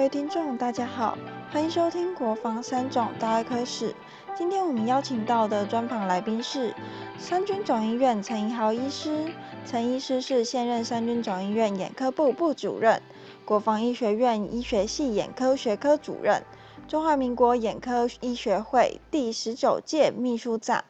各位听众，大家好，欢迎收听《国防三种大外科史》。今天我们邀请到的专访来宾是三军总医院陈怡豪医师。陈医师是现任三军总医院眼科部部主任，国防医学院医学系眼科学科主任，中华民国眼科医学会第十九届秘书长。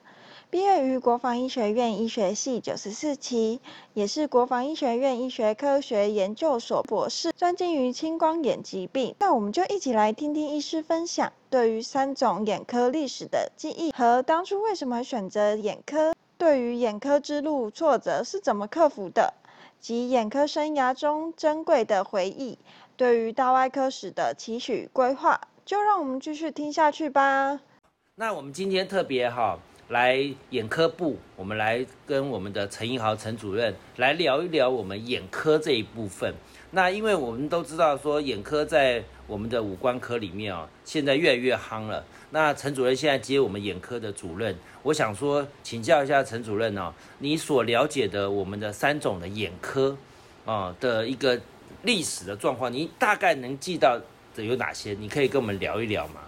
毕业于国防医学院医学系九十四期，也是国防医学院医学科学研究所博士，专精于青光眼疾病。那我们就一起来听听医师分享对于三种眼科历史的记忆，和当初为什么选择眼科，对于眼科之路挫折是怎么克服的，及眼科生涯中珍贵的回忆，对于大外科史的期许规划，就让我们继续听下去吧。那我们今天特别哈。来眼科部，我们来跟我们的陈一豪陈主任来聊一聊我们眼科这一部分。那因为我们都知道说眼科在我们的五官科里面哦，现在越来越夯了。那陈主任现在接我们眼科的主任，我想说请教一下陈主任哦，你所了解的我们的三种的眼科啊的一个历史的状况，你大概能记到的有哪些？你可以跟我们聊一聊吗？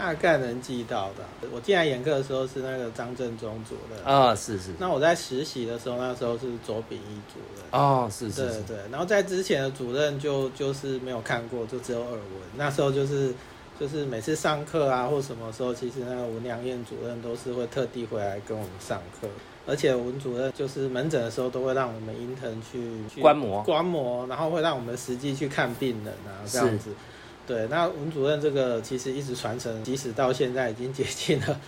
大概能记到的。我进来眼科的时候是那个张正中主任啊，是是。那我在实习的时候，那时候是左比一主任哦，是是。对对。然后在之前的主任就就是没有看过，就只有耳闻。那时候就是就是每次上课啊或什么时候，其实那个文良燕主任都是会特地回来跟我们上课，而且文主任就是门诊的时候都会让我们 intern 去观摩观摩，然后会让我们实际去看病人啊这样子。对，那文主任这个其实一直传承，即使到现在已经接近了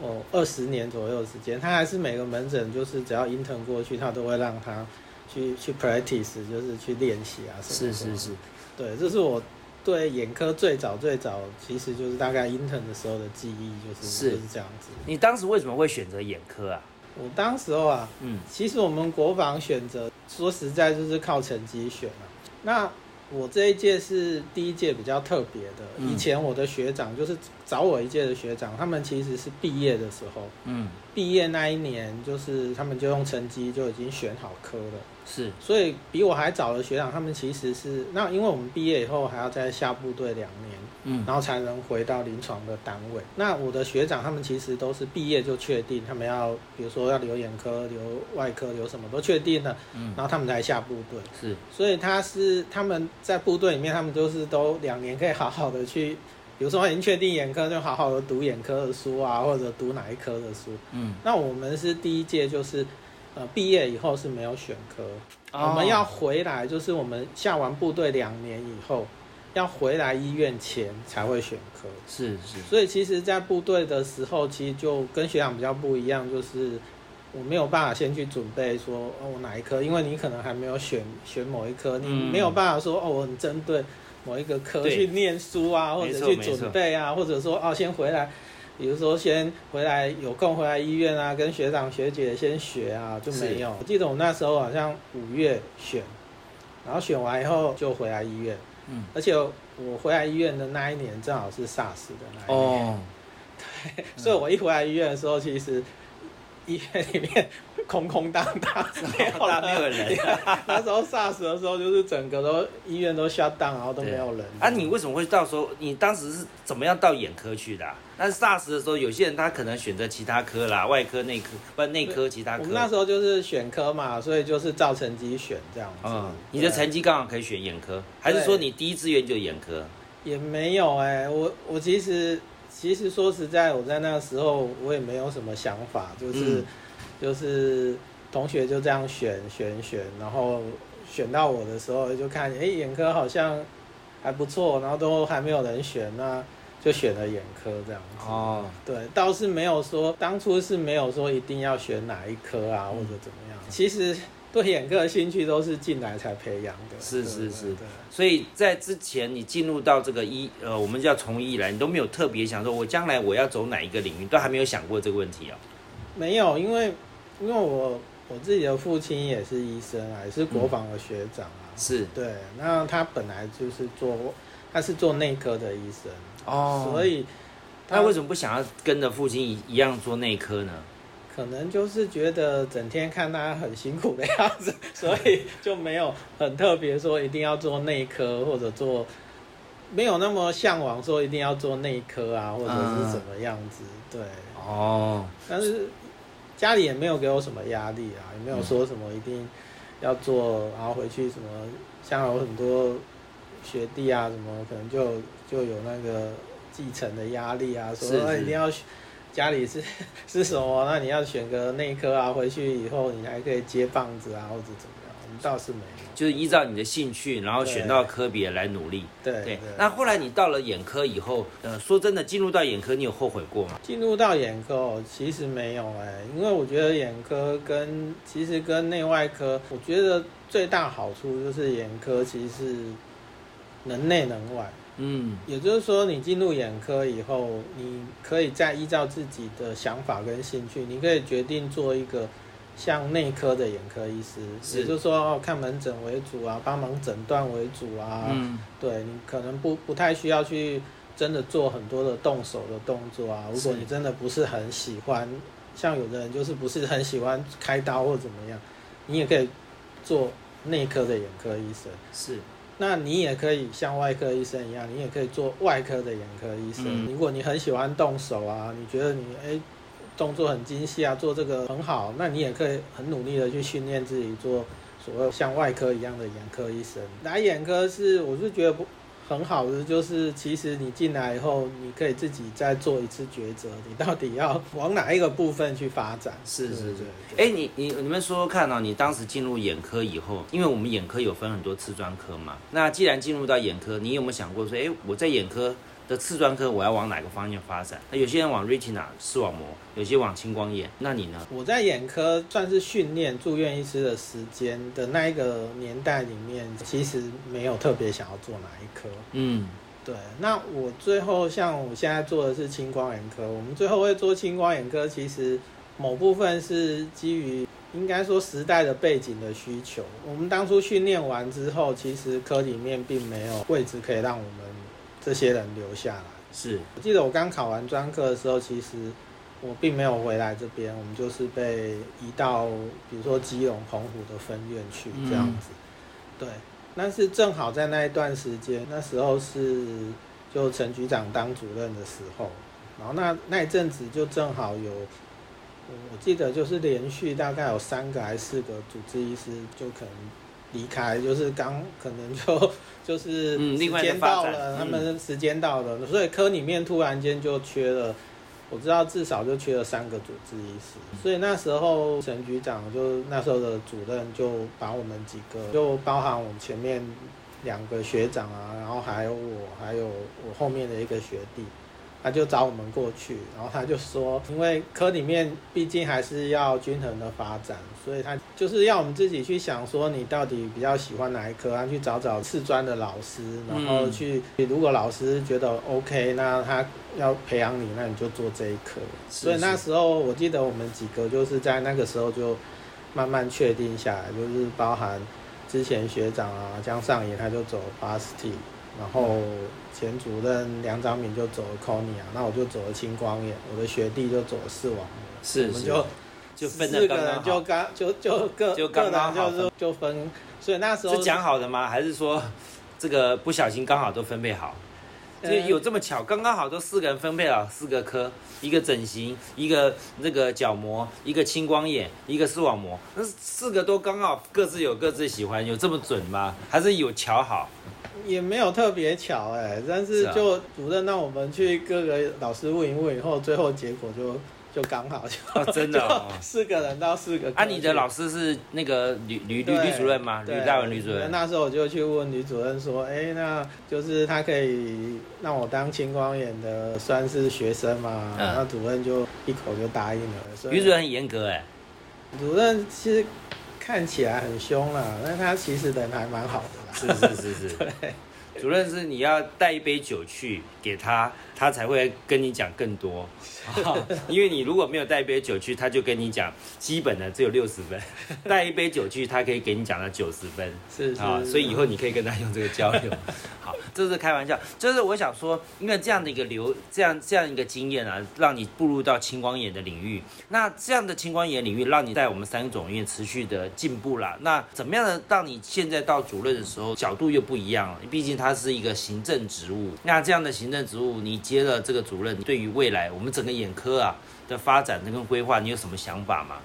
哦二十年左右的时间，他还是每个门诊就是只要 intern 过去，他都会让他去去 practice，就是去练习啊什么。是是是，对，这是我对眼科最早最早，其实就是大概 intern 的时候的记忆，就是就是这样子。你当时为什么会选择眼科啊？我当时候啊，嗯，其实我们国防选择说实在就是靠成绩选啊，那。我这一届是第一届比较特别的，以前我的学长就是找我一届的学长，他们其实是毕业的时候，嗯，毕业那一年就是他们就用成绩就已经选好科了。是，所以比我还早的学长，他们其实是那，因为我们毕业以后还要再下部队两年，嗯，然后才能回到临床的单位。那我的学长他们其实都是毕业就确定，他们要比如说要留眼科、留外科、留什么都确定了，嗯，然后他们才下部队。是，所以他是他们在部队里面，他们都是都两年可以好好的去，比如说已经确定眼科，就好好的读眼科的书啊，或者读哪一科的书。嗯，那我们是第一届就是。呃，毕业以后是没有选科，我们要回来，就是我们下完部队两年以后，要回来医院前才会选科。是是。所以其实，在部队的时候，其实就跟学长比较不一样，就是我没有办法先去准备说哦，我哪一科，因为你可能还没有选选某一科，你没有办法说哦，我很针对某一个科去念书啊，或者去准备啊，或者说哦，先回来。比如说，先回来有空回来医院啊，跟学长学姐先学啊，就没有。我记得我那时候好像五月选，然后选完以后就回来医院。嗯。而且我回来医院的那一年正好是 SARS 的那一年。哦。对，所以我一回来医院的时候，其实医院里面。空空荡荡，没有没有人。那时候 SARS 的时候，就是整个都医院都 shut down，然后都没有人。啊，你为什么会到时候？你当时是怎么样到眼科去的？但是 SARS 的时候，有些人他可能选择其他科啦，外科、内科，不内科其他科。我们那时候就是选科嘛，所以就是照成绩选这样子。嗯，你的成绩刚好可以选眼科，还是说你第一志愿就眼科？也没有哎，我我其实其实说实在，我在那个时候我也没有什么想法，就是。就是同学就这样选选选，然后选到我的时候就看，哎，眼科好像还不错，然后都还没有人选，那就选了眼科这样子。哦，对，倒是没有说当初是没有说一定要选哪一科啊，或者怎么样。其实对眼科的兴趣都是进来才培养的。是是是。所以在之前你进入到这个医，呃，我们叫从医来，你都没有特别想说，我将来我要走哪一个领域，都还没有想过这个问题啊？没有，因为。因为我我自己的父亲也是医生啊，也是国防的学长啊，是对。那他本来就是做，他是做内科的医生哦，所以他为什么不想要跟着父亲一一样做内科呢？可能就是觉得整天看他很辛苦的样子，所以就没有很特别说一定要做内科或者做没有那么向往说一定要做内科啊，或者是什么样子，对。哦，但是家里也没有给我什么压力啊，也没有说什么一定要做，然后回去什么，像有很多学弟啊，什么可能就就有那个继承的压力啊，说是一定要家里是 是什么，那你要选个内科啊，回去以后你还可以接棒子啊，或者怎么样，我们倒是没有。就是依照你的兴趣，然后选到科别来努力。对对，那后来你到了眼科以后，呃，说真的，进入到眼科，你有后悔过吗？进入到眼科哦，其实没有哎、因为我觉得眼科跟其实跟内外科，我觉得最大好处就是眼科其实是能内能外，嗯，也就是说你进入眼科以后，你可以再依照自己的想法跟兴趣，你可以决定做一个像内科的眼科医师，是也就是说哦看门诊为主啊，帮忙诊断为主啊，嗯，对你可能不不太需要去真的做很多的动手的动作啊。如果你真的不是很喜欢，像有的人就是不是很喜欢开刀或怎么样，你也可以做内科的眼科医生。是，那你也可以像外科医生一样，你也可以做外科的眼科医生。嗯如果你很喜欢动手啊，你觉得你哎动作很精细啊，做这个很好，那你也可以很努力的去训练自己做所谓像外科一样的眼科医生。来眼科是我是觉得不很好的，就是其实你进来以后，你可以自己再做一次抉择，你到底要往哪一个部分去发展。是是是哎，你你你们说说看哦，你当时进入眼科以后，因为我们眼科有分很多次专科嘛，那既然进入到眼科，你有没有想过说，哎，我在眼科的次专科，我要往哪个方向发展？那有些人往 retina 视网膜，有些往青光眼，那你呢？我在眼科算是训练住院医师的时间的那一个年代里面，其实没有特别想要做哪一科。嗯，对，那我最后像我现在做的是青光眼科，我们最后会做青光眼科，其实某部分是基于应该说时代的背景的需求。我们当初训练完之后，其实科里面并没有位置可以让我们这些人留下来。是，我记得我刚考完专科的时候，其实我并没有回来这边，我们就是被移到比如说基隆、澎湖的分院去这样子。对，但是正好在那一段时间，那时候是就陈局长当主任的时候，然后那那一阵子就正好有，我我记得就是连续大概有三个还是四个主治医师就可能离开，就是刚可能就 就是时间到了，嗯他们时间到了，所以科里面突然间就缺了。我知道至少就缺了三个主治医师，所以那时候陈局长就那时候的主任就把我们几个，就包含我们前面两个学长啊，然后还有我，还有我后面的一个学弟，他就找我们过去，然后他就说，因为科里面毕竟还是要均衡的发展，所以他就是要我们自己去想说，你到底比较喜欢哪一科啊？去找找次专的老师，然后去，如果老师觉得 OK，那他要培养你，那你就做这一科。是所以那时候我记得我们几个就是在那个时候就慢慢确定下来，就是包含之前学长啊江上野他就走 BAST，然后前主任梁长敏就走了 Cornea，那我就走了青光眼，我的学弟就走了视网膜，是是我们就就分四个的刚刚就。刚就就各就刚刚好就就分，所以那时候是讲好的吗？还是说这个不小心刚好都分配好？就呃有这么巧，刚刚好都四个人分配了四个科，一个整形，一个那个角膜，一个青光眼，一个视网膜，那四个都刚好各自有各自喜欢，有这么准吗？还是有巧好？也没有特别巧哎、但是就主任让我们去各个老师问一问以后，最后结果就就刚好就、哦真的 四个人到四个啊，你的老师是那个吕吕吕对吕主任吗？吕大文吕主任。那时候我就去问吕主任说，哎、那就是他可以让我当青光眼的算是学生嘛？嗯那主任就一口就答应了。所以吕主任很严格哎，主任其实看起来很凶啦，但他其实人还蛮好的啦。是是是是。主任是你要带一杯酒去给他，他才会跟你讲更多。因为你如果没有带一杯酒去，他就跟你讲基本的只有六十分，带一杯酒去，他可以给你讲到九十分。是是啊，所以以后你可以跟他用这个交流。好，这是开玩笑，就是我想说，因为这样的一个流，这样这样一个经验啊，让你步入到青光眼的领域。那这样的青光眼领域，让你在我们三种医院持续的进步啦。那怎么样的，让你现在到主任的时候，角度又不一样了？毕竟它是一个行政职务。那这样的行政职务，你接了这个主任，对于未来我们整个眼科啊的发展跟规划，你有什么想法吗？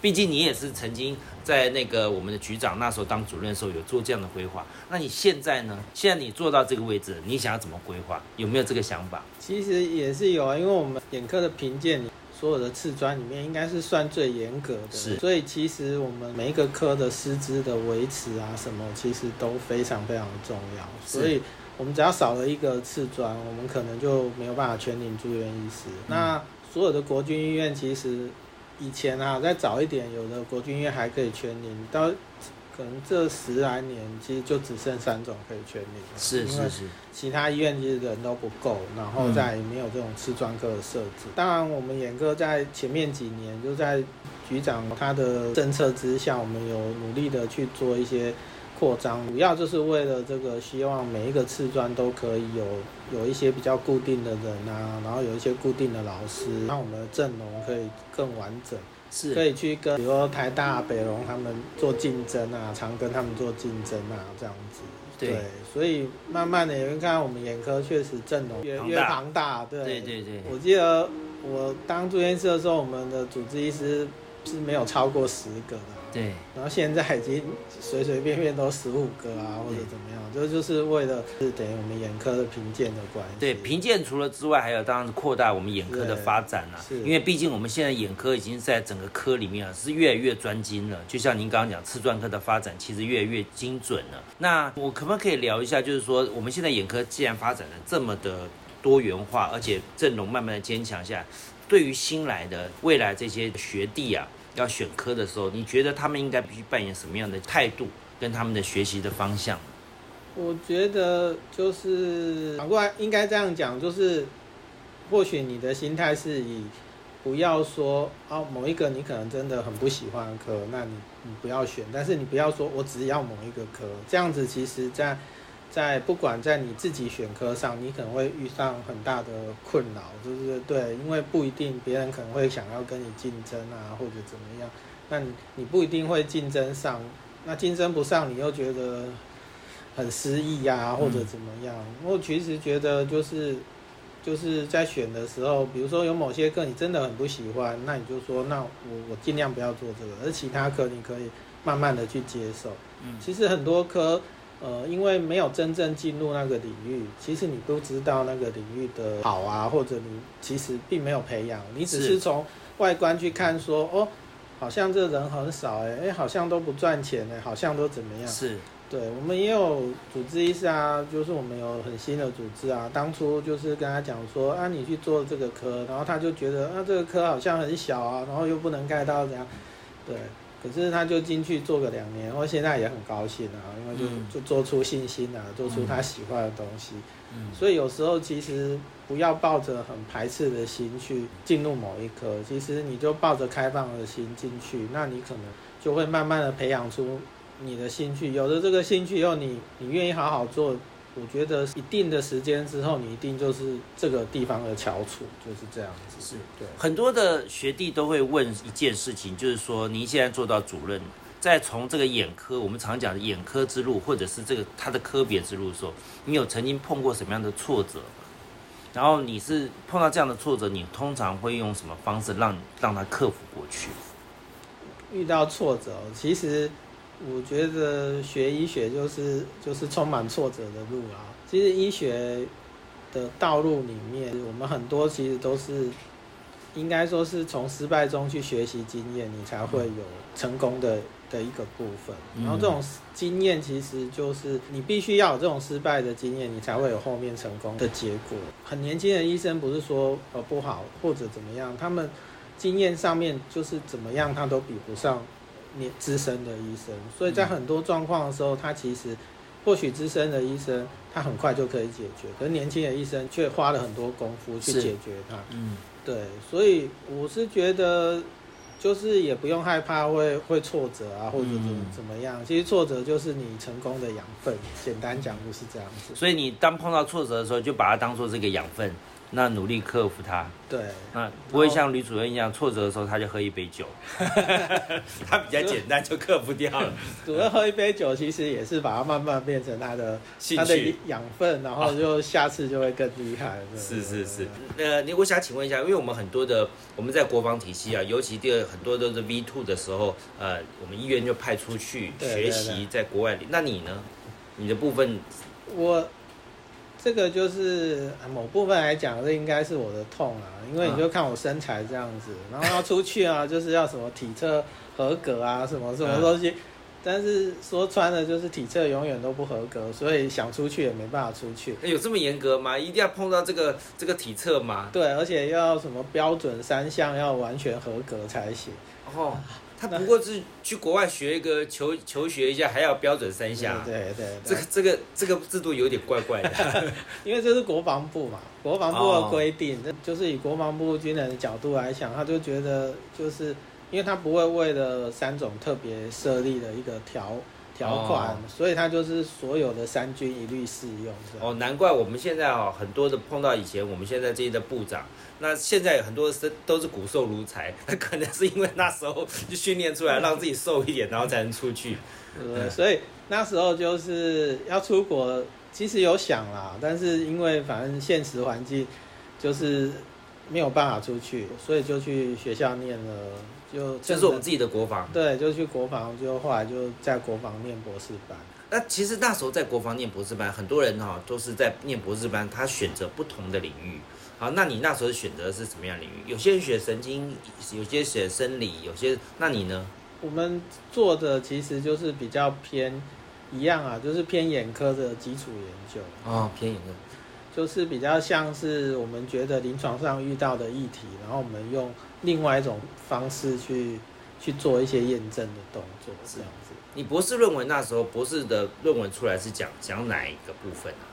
毕竟你也是曾经在那个我们的局长那时候当主任的时候有做这样的规划，那你现在呢？现在你做到这个位置，你想要怎么规划？有没有这个想法？其实也是有啊，因为我们眼科的评鉴，所有的次专里面应该是算最严格的，是。所以其实我们每一个科的师资的维持啊，什么其实都非常非常重要。所以我们只要少了一个次专，我们可能就没有办法全领住院医师。那所有的国军医院其实。以前啊，再早一点，有的国军医院还可以全领，到可能这十来年，其实就只剩三种可以全领。是是是。其他医院其实人都不够，然后再也没有这种次专科的设置。当然，我们眼科在前面几年，就在局长他的政策之下，我们有努力的去做一些。扩张主要就是为了这个，希望每一个次专都可以有有一些比较固定的人啊，然后有一些固定的老师，让我们的阵容可以更完整，是可以去跟比如说台大、北龙他们做竞争啊，常跟他们做竞争啊，这样子。对，所以慢慢的，也会看到我们眼科确实阵容越越庞大。对对对对。我记得我当住院师的时候，我们的主治医师是没有超过十个的。对，然后现在已经随随便便都十五个啊，或者怎么样，这就是为了是等于我们眼科的评鉴的关系。对，评鉴除了之外，还有当然扩大我们眼科的发展啊。是。因为毕竟我们现在眼科已经在整个科里面啊，是越来越专精了。就像您刚刚讲，次专科的发展其实越来越精准了。那我可不可以聊一下，就是说我们现在眼科既然发展的这么的多元化，而且阵容慢慢的坚强下来，对于新来的未来这些学弟啊。要选科的时候，你觉得他们应该必须扮演什么样的态度，跟他们的学习的方向？我觉得就是反过来应该这样讲，就是或许你的心态是以不要说哦某一个你可能真的很不喜欢的科，那你你不要选，但是你不要说我只要某一个科，这样子其实在。在不管在你自己选科上，你可能会遇上很大的困扰，就是对，因为不一定别人可能会想要跟你竞争啊，或者怎么样，那你你不一定会竞争上，那竞争不上，你又觉得很失意呀，或者怎么样？我其实觉得就是就是在选的时候，比如说有某些课你真的很不喜欢，那你就说，那我我尽量不要做这个，而其他课你可以慢慢的去接受。嗯，其实很多科。呃，因为没有真正进入那个领域，其实你不知道那个领域的好啊，或者你其实并没有培养，你只是从外观去看说，哦，好像这人很少，哎，哎，好像都不赚钱，哎，好像都怎么样？是，对，我们也有组织医师啊，就是我们有很新的组织啊，当初就是跟他讲说，啊，你去做这个科，然后他就觉得，啊，这个科好像很小啊，然后又不能盖到怎样，对。可是他就进去做个两年，然后现在也很高兴啊，因为就就做出信心啊，做出他喜欢的东西。嗯，所以有时候其实不要抱着很排斥的心去进入某一科，其实你就抱着开放的心进去，那你可能就会慢慢的培养出你的兴趣。有了这个兴趣以后，你你愿意好好做。我觉得一定的时间之后，你一定就是这个地方的翘楚，就是这样子。是对。很多的学弟都会问一件事情，就是说，您现在做到主任，在从这个眼科，我们常讲的眼科之路，或者是这个他的科别之路的时候，你有曾经碰过什么样的挫折？然后你是碰到这样的挫折，你通常会用什么方式让让他克服过去？遇到挫折，其实。我觉得学医学就是就是充满挫折的路啊。其实医学的道路里面，我们很多其实都是应该说是从失败中去学习经验，你才会有成功的的一个部分。然后这种经验其实就是你必须要有这种失败的经验，你才会有后面成功的结果。很年轻的医生不是说呃不好或者怎么样，他们经验上面就是怎么样，他都比不上。年资深的医生，所以在很多状况的时候，他其实或许资深的医生他很快就可以解决，可是年轻的医生却花了很多功夫去解决它。嗯，对，所以我是觉得就是也不用害怕会会挫折啊，或者怎么嗯怎么样。其实挫折就是你成功的养分，简单讲就是这样子。所以你当碰到挫折的时候，就把它当做这个养分，那努力克服它。对，那不会像吕主任一样，挫折的时候他就喝一杯酒，他比较简单就克服掉了。主要喝一杯酒，其实也是把它慢慢变成它的兴趣养分，然后就下次就会更厉害。对是是是，呃，你我想请问一下，因为我们很多的我们在国防体系啊，尤其第二很多都是 V two 的时候，呃，我们医院就派出去学习在国外里。那你呢？你的部分我这个就是呃某部分来讲，这应该是我的痛啊，因为你就看我身材这样子，然后要出去啊，就是要什么体测合格啊，什么什么东西。但是说穿了，就是体测永远都不合格，所以想出去也没办法出去。有这么严格吗？一定要碰到这个这个体测吗？对，而且要什么标准三项要完全合格才行。哦，他不过是去国外学一个求求学一下，还要标准三下。对对对这个这个这个制度有点怪怪的。因为这是国防部嘛，国防部的规定，那就是以国防部军人的角度来讲，他就觉得就是因为他不会为了三种特别设立的一个条条款，哦所以他就是所有的三军一律适用。哦，难怪我们现在哦，很多的碰到以前我们现在这些的部长，那现在有很多是都是骨瘦如柴，那 可能是因为那时候就训练出来，让自己瘦一点，然后才能出去。对？所以那时候就是要出国，其实有想啦，但是因为反正现实环境就是没有办法出去，所以就去学校念了，就这是我们自己的国防。对，就去国防，就后来就在国防念博士班。那其实那时候在国防念博士班，很多人哈、都是在念博士班，他选择不同的领域。好，那你那时候选择是什么样的领域？有些人选神经，有些选生理，有些那你呢？我们做的其实就是比较偏一样啊，就是偏眼科的基础研究，哦，偏眼科。就是比较像是我们觉得临床上遇到的议题，然后我们用另外一种方式去去做一些验证的动作，这样子。你博士论文那时候博士的论文出来是讲讲哪一个部分啊？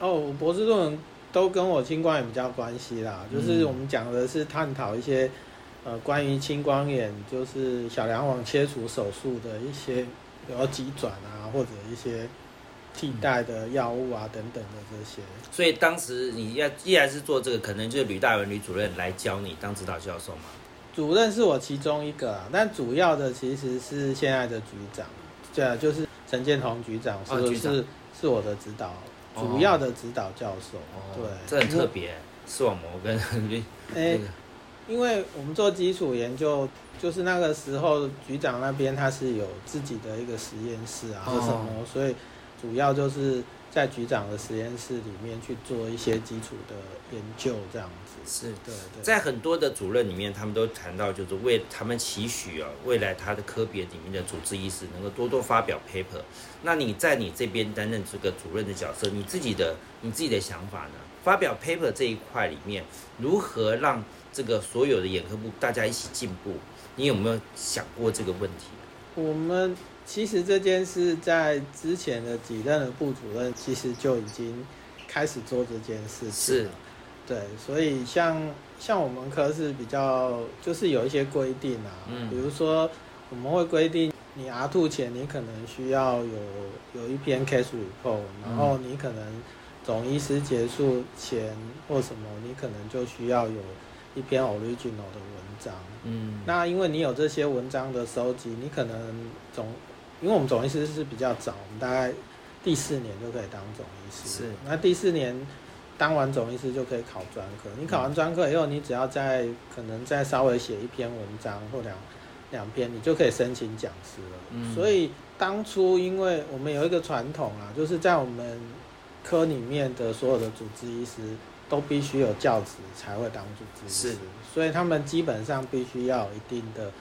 哦，我博士论文都跟我青光眼比较关系啦，就是嗯我们讲的是探讨一些呃关于青光眼，就是小梁网切除手术的一些，比如急转啊，或者一些替代的药物啊等等的这些。所以当时你要依然是做这个，可能就是吕大文吕主任来教你当指导教授嘛。主任是我其中一个啊，但主要的其实是现在的局长，对啊，就是陈建宏局长是、哦局长是是我的指导，哦主要的指导教授。对，这很特别，视网膜跟哎、那个因为我们做基础研究，就是那个时候局长那边他是有自己的一个实验室啊，什么，所以主要就是在局长的实验室里面去做一些基础的研究，这样子。是对对。在很多的主任里面，他们都谈到，就是为他们期许啊，未来他的科别里面的主治医师能够多多发表 paper。那你在你这边担任这个主任的角色，你自己的你自己的想法呢？发表 paper 这一块里面，如何让这个所有的眼科部大家一起进步？你有没有想过这个问题？我们其实这件事在之前的几任的部主任其实就已经开始做这件事了。对，所以像像我们科是比较就是有一些规定啊，嗯比如说我们会规定你 R two 前你可能需要有有一篇 case report，然后你可能总医师结束前或什么，你可能就需要有一篇 original 的文章。嗯，那因为你有这些文章的收集，你可能总，因为我们总医师是比较早，我们大概第四年就可以当总医师。是那第四年当完总医师就可以考专科。你考完专科以后，你只要再可能再稍微写一篇文章或两两篇，你就可以申请讲师了。嗯所以当初因为我们有一个传统啊，就是在我们科里面的所有的主治医师都必须有教职才会当主治医师，所以他们基本上必须要有一定的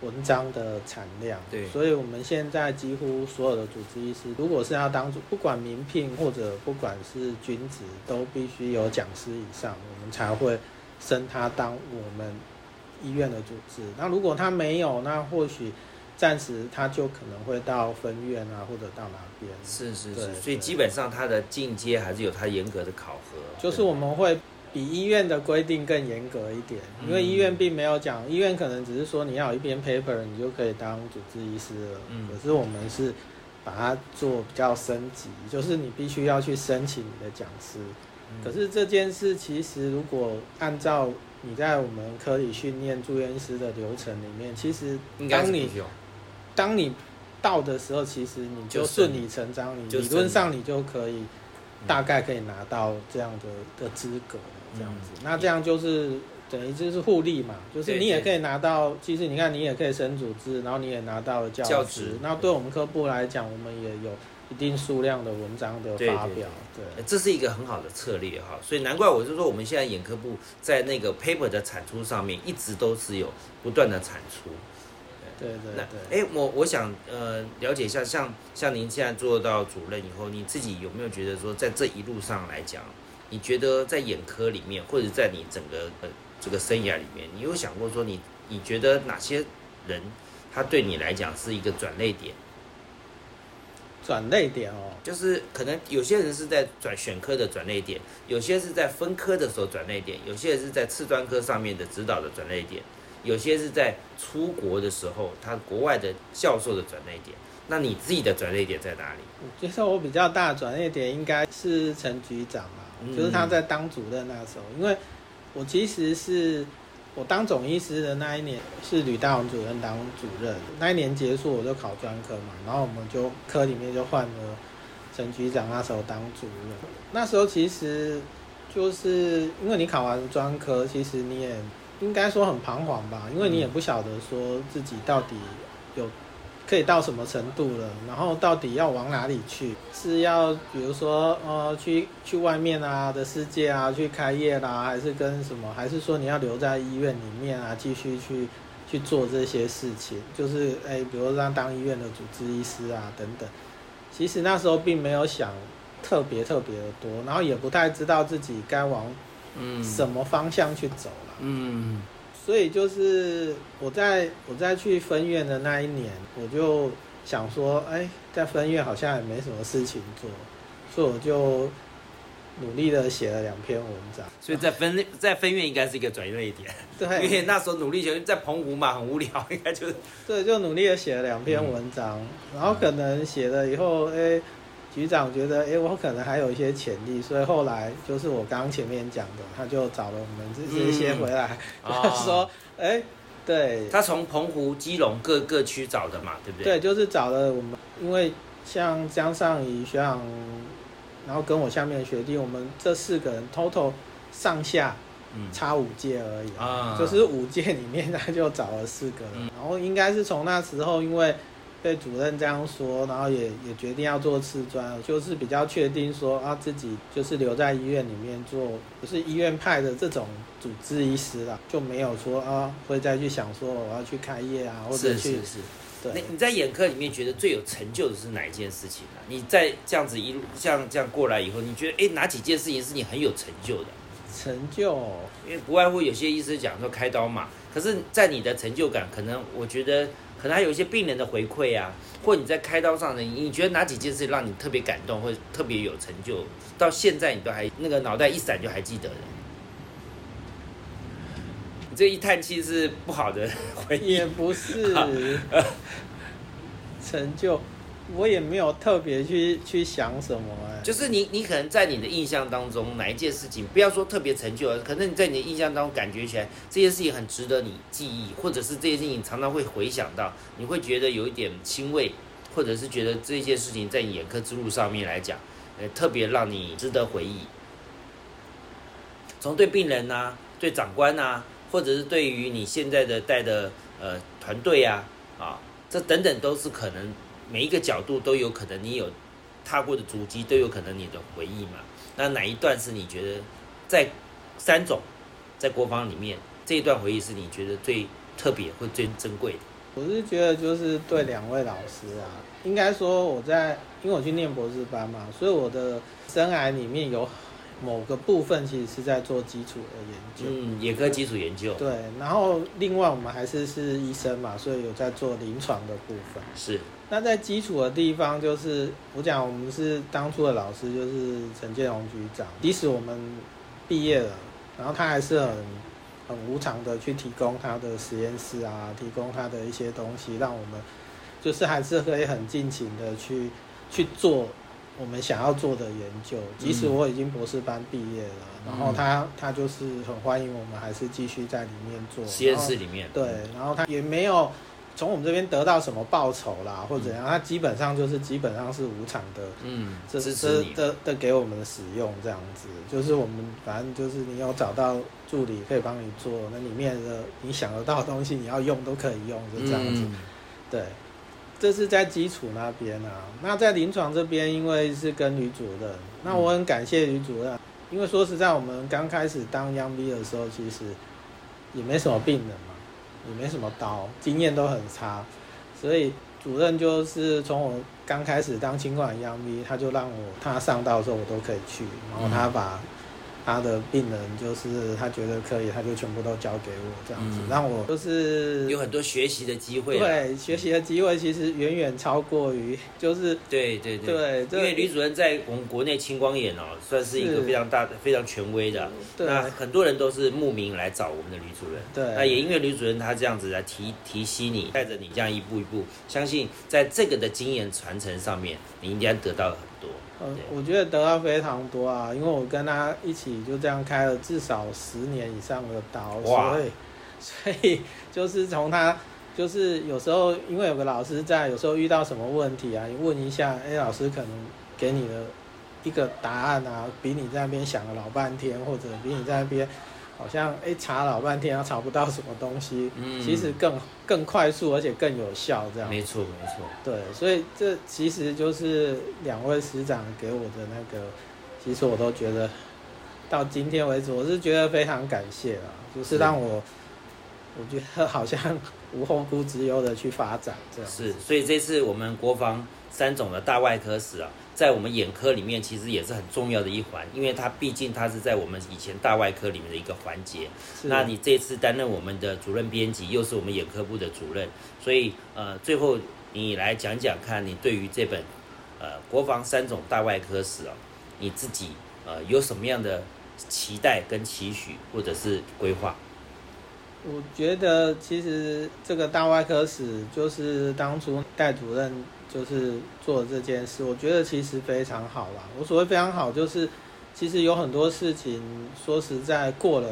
文章的产量。对所以我们现在几乎所有的主治医师，如果是要当主，不管民聘或者不管是军职，都必须有讲师以上，我们才会升他当我们医院的主治。那如果他没有，那或许暂时他就可能会到分院啊，或者到哪边。是是是，所以基本上他的进阶还是有他严格的考核。就是我们会比医院的规定更严格一点，因为医院并没有讲，医院可能只是说你要有一篇 paper，你就可以当主治医师了。嗯可是我们是把它做比较升级，就是你必须要去申请你的讲师。嗯可是这件事其实如果按照你在我们科里训练住院医师的流程里面，其实当你。当你到的时候，其实你就就顺理成章，你理论上你就可以大概可以拿到这样的的资格，这样子。那这样就是等于就是互利嘛，就是你也可以拿到，其实你看你也可以升组织，然后你也拿到了教教职职。那对我们科部来讲，我们也有一定数量的文章的对对发表，对。呃这是一个很好的策略哈，所以难怪我就说我们现在眼科部在那个 paper 的产出上面一直都是有不断的产出。对对那对。哎，我我想呃了解一下，像像您现在做到主任以后，你自己有没有觉得说在这一路上来讲，你觉得在眼科里面，或者在你整个呃这个生涯里面，你有想过说你你觉得哪些人他对你来讲是一个转类点？转类点哦，就是可能有些人是在转选科的转类点，有些是在分科的时候转类点，有些人是在次专科上面的指导的转类点，有些是在出国的时候他国外的教授的转类点。那你自己的转类点在哪里？我觉得我比较大的转捩点应该是陈局长就是他在当主任那时候，因为我其实是我当总医师的那一年是吕大荣主任当主任，那一年结束我就考专科嘛，然后我们就科里面就换了陈局长那时候当主任，那时候其实就是因为你考完专科，其实你也应该说很彷徨吧，因为你也不晓得说自己到底有可以到什么程度了，然后到底要往哪里去？是要比如说呃去去外面啊的世界啊去开业啦，还是跟什么？还是说你要留在医院里面啊继续去去做这些事情？就是哎，比如让当医院的主治医师啊等等。其实那时候并没有想特别特别的多，然后也不太知道自己该往嗯什么方向去走了。嗯所以就是我在我在去分院的那一年，我就想说，哎，在分院好像也没什么事情做，所以我就努力的写了两篇文章。所以在分在分院应该是一个转类点，对。因为那时候努力学在澎湖嘛，很无聊，应该就是。对，就努力的写了两篇文章，然后可能写了以后，哎，局长觉得，哎，我可能还有一些潜力，所以后来就是我刚刚前面讲的，他就找了我们这这些回来，他说，哎，对，他从澎湖、基隆各各区找的嘛，对不对？对，就是找了我们，因为像江尚仪学长，然后跟我下面的学弟，我们这四个人 total 上下嗯。差五届而已，啊。就是五届里面他就找了四个人，嗯。然后应该是从那时候因为被主任这样说，然后也也决定要做次专，就是比较确定说啊自己就是留在医院里面做，不是医院派的这种主治医师啦，就没有说啊会再去想说我要去开业啊，或者去是是是。你在眼科里面觉得最有成就的是哪一件事情呢、你在这样子一路像这样过来以后，你觉得哎哪几件事情是你很有成就的？成就因为不外乎有些医师讲说开刀嘛，可是，在你的成就感，可能我觉得可能还有一些病人的回馈啊，或你在开刀上的，你你觉得哪几件事让你特别感动，或者特别有成就，到现在你都还那个脑袋一闪就还记得的？你这一叹气是不好的回忆也不是 成就，我也没有特别去去想什么哎、就是你，你可能在你的印象当中，哪一件事情，不要说特别成就，可能你在你的印象当中感觉起来，这件事情很值得你记忆，或者是这件事情常常会回想到，你会觉得有一点欣慰，或者是觉得这件事情在你眼科之路上面来讲，呃，特别让你值得回忆。从对病人呐、对长官呐、或者是对于你现在的带的呃团队啊，啊，这等等都是可能每一个角度都有可能你有踏过的足迹，都有可能你的回忆嘛。那哪一段是你觉得在三种在国防里面这一段回忆是你觉得最特别或最珍贵的？我是觉得就是对两位老师啊，应该说我在，因为我去念博士班嘛，所以我的生涯里面有某个部分其实是在做基础的研究。嗯，眼科基础研究对，然后另外我们还是是医生嘛，所以有在做临床的部分。是那在基础的地方，就是我讲我们是当初的老师，就是陈建荣局长。即使我们毕业了，然后他还是很很无偿的去提供他的实验室啊，提供他的一些东西，让我们就是还是可以很尽情的去去做我们想要做的研究。即使我已经博士班毕业了，然后他他就是很欢迎我们，还是继续在里面做实验室里面。对，然后他也没有。从我们这边得到什么报酬啦，或者怎样，他基本上就是基本上是无偿的，嗯，这这的的给我们的使用这样子，就是我们反正就是你有找到助理可以帮你做，那里面的你想得到的东西你要用都可以用，就这样子。对，这是在基础那边啊。那在临床这边，因为是跟女主任，那我很感谢女主任，因为说实在，我们刚开始当央 B 的时候，其实也没什么病人。也没什么刀，经验都很差，所以主任就是从我刚开始当清管央咪，他就让我他上道的时候我都可以去，然后他把。他的病人就是他觉得可以，他就全部都交给我这样子，让我就是有很多学习的机会。对，学习的机会其实远远超过于就是对对对，因为吕主任在我们国内青光眼哦，算是一个非常大的、非常权威的。那很多人都是慕名来找我们的吕主任。对，那也因为吕主任他这样子来提提携你，带着你这样一步一步，相信在这个的经验传承上面，你应该得到。嗯，我觉得得到非常多啊，因为我跟他一起就这样开了至少十年以上的刀，所以 所以就是从他就是有时候因为有个老师在，有时候遇到什么问题啊，你问一下，哎，老师可能给你的一个答案啊，比你在那边想了老半天，或者比你在那边。好像哎查老半天，要查不到什么东西，嗯，其实更更快速，而且更有效，这样。没错，没错。对，所以这其实就是两位师长给我的那个，其实我都觉得，到今天为止，我是觉得非常感谢啊，就是让我，我觉得好像无后顾之忧的去发展这样。是，所以这次我们国防三种的大外科室啊。在我们眼科里面，其实也是很重要的一环，因为它毕竟它是在我们以前大外科里面的一个环节。那你这次担任我们的主任编辑，又是我们眼科部的主任，所以呃，最后你来讲讲看，你对于这本呃国防三种大外科史啊，你自己呃有什么样的期待跟期许，或者是规划？我觉得其实这个大外科史就是当初戴主任。就是做这件事，我觉得其实非常好啦。我所谓非常好，就是其实有很多事情，说实在过了，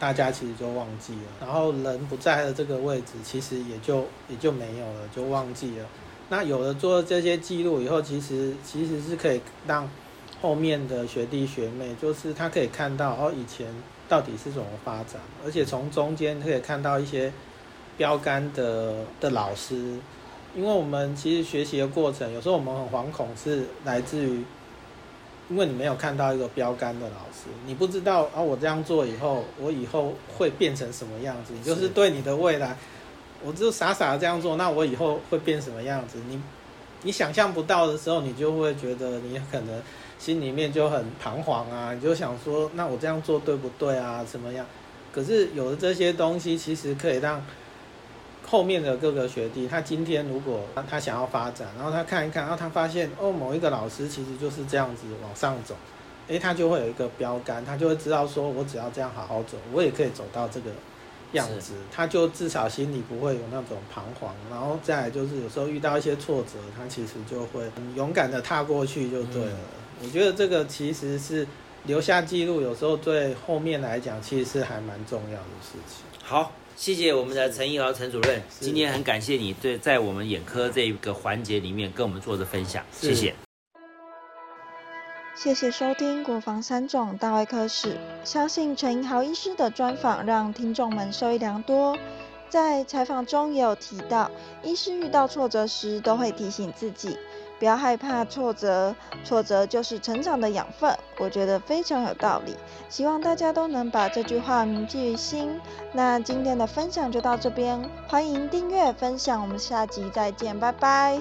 大家其实就忘记了。然后人不在了这个位置，其实也就也就没有了，就忘记了。那有了做这些记录以后，其实其实是可以让后面的学弟学妹，就是他可以看到哦，以前到底是怎么发展，而且从中间可以看到一些标杆的的老师。因为我们其实学习的过程，有时候我们很惶恐，是来自于，因为你没有看到一个标杆的老师，你不知道啊，我这样做以后，我以后会变成什么样子？就是对你的未来，我就傻傻的这样做，那我以后会变什么样子？你，你想象不到的时候，你就会觉得你可能心里面就很彷徨啊，你就想说，那我这样做对不对啊？怎么样？可是有了这些东西，其实可以让。后面的各个学弟，他今天如果他想要发展，然后他看一看，然后他发现哦，某一个老师其实就是这样子往上走，诶，他就会有一个标杆，他就会知道说，我只要这样好好走，我也可以走到这个样子，他就至少心里不会有那种彷徨。然后再来就是有时候遇到一些挫折，他其实就会勇敢的踏过去就对了。我觉得这个其实是留下记录，有时候对后面来讲，其实是还蛮重要的事情。好。谢谢我们的陈一豪陈主任，今天很感谢你对在我们眼科这一个环节里面跟我们做的分享，谢谢。谢谢收听国防三种大外科史，相信陈一豪医师的专访让听众们受益良多。在采访中也有提到，医师遇到挫折时都会提醒自己。不要害怕挫折，挫折就是成长的养分。我觉得非常有道理，希望大家都能把这句话铭记于心。那今天的分享就到这边，欢迎订阅分享，我们下集再见，拜拜。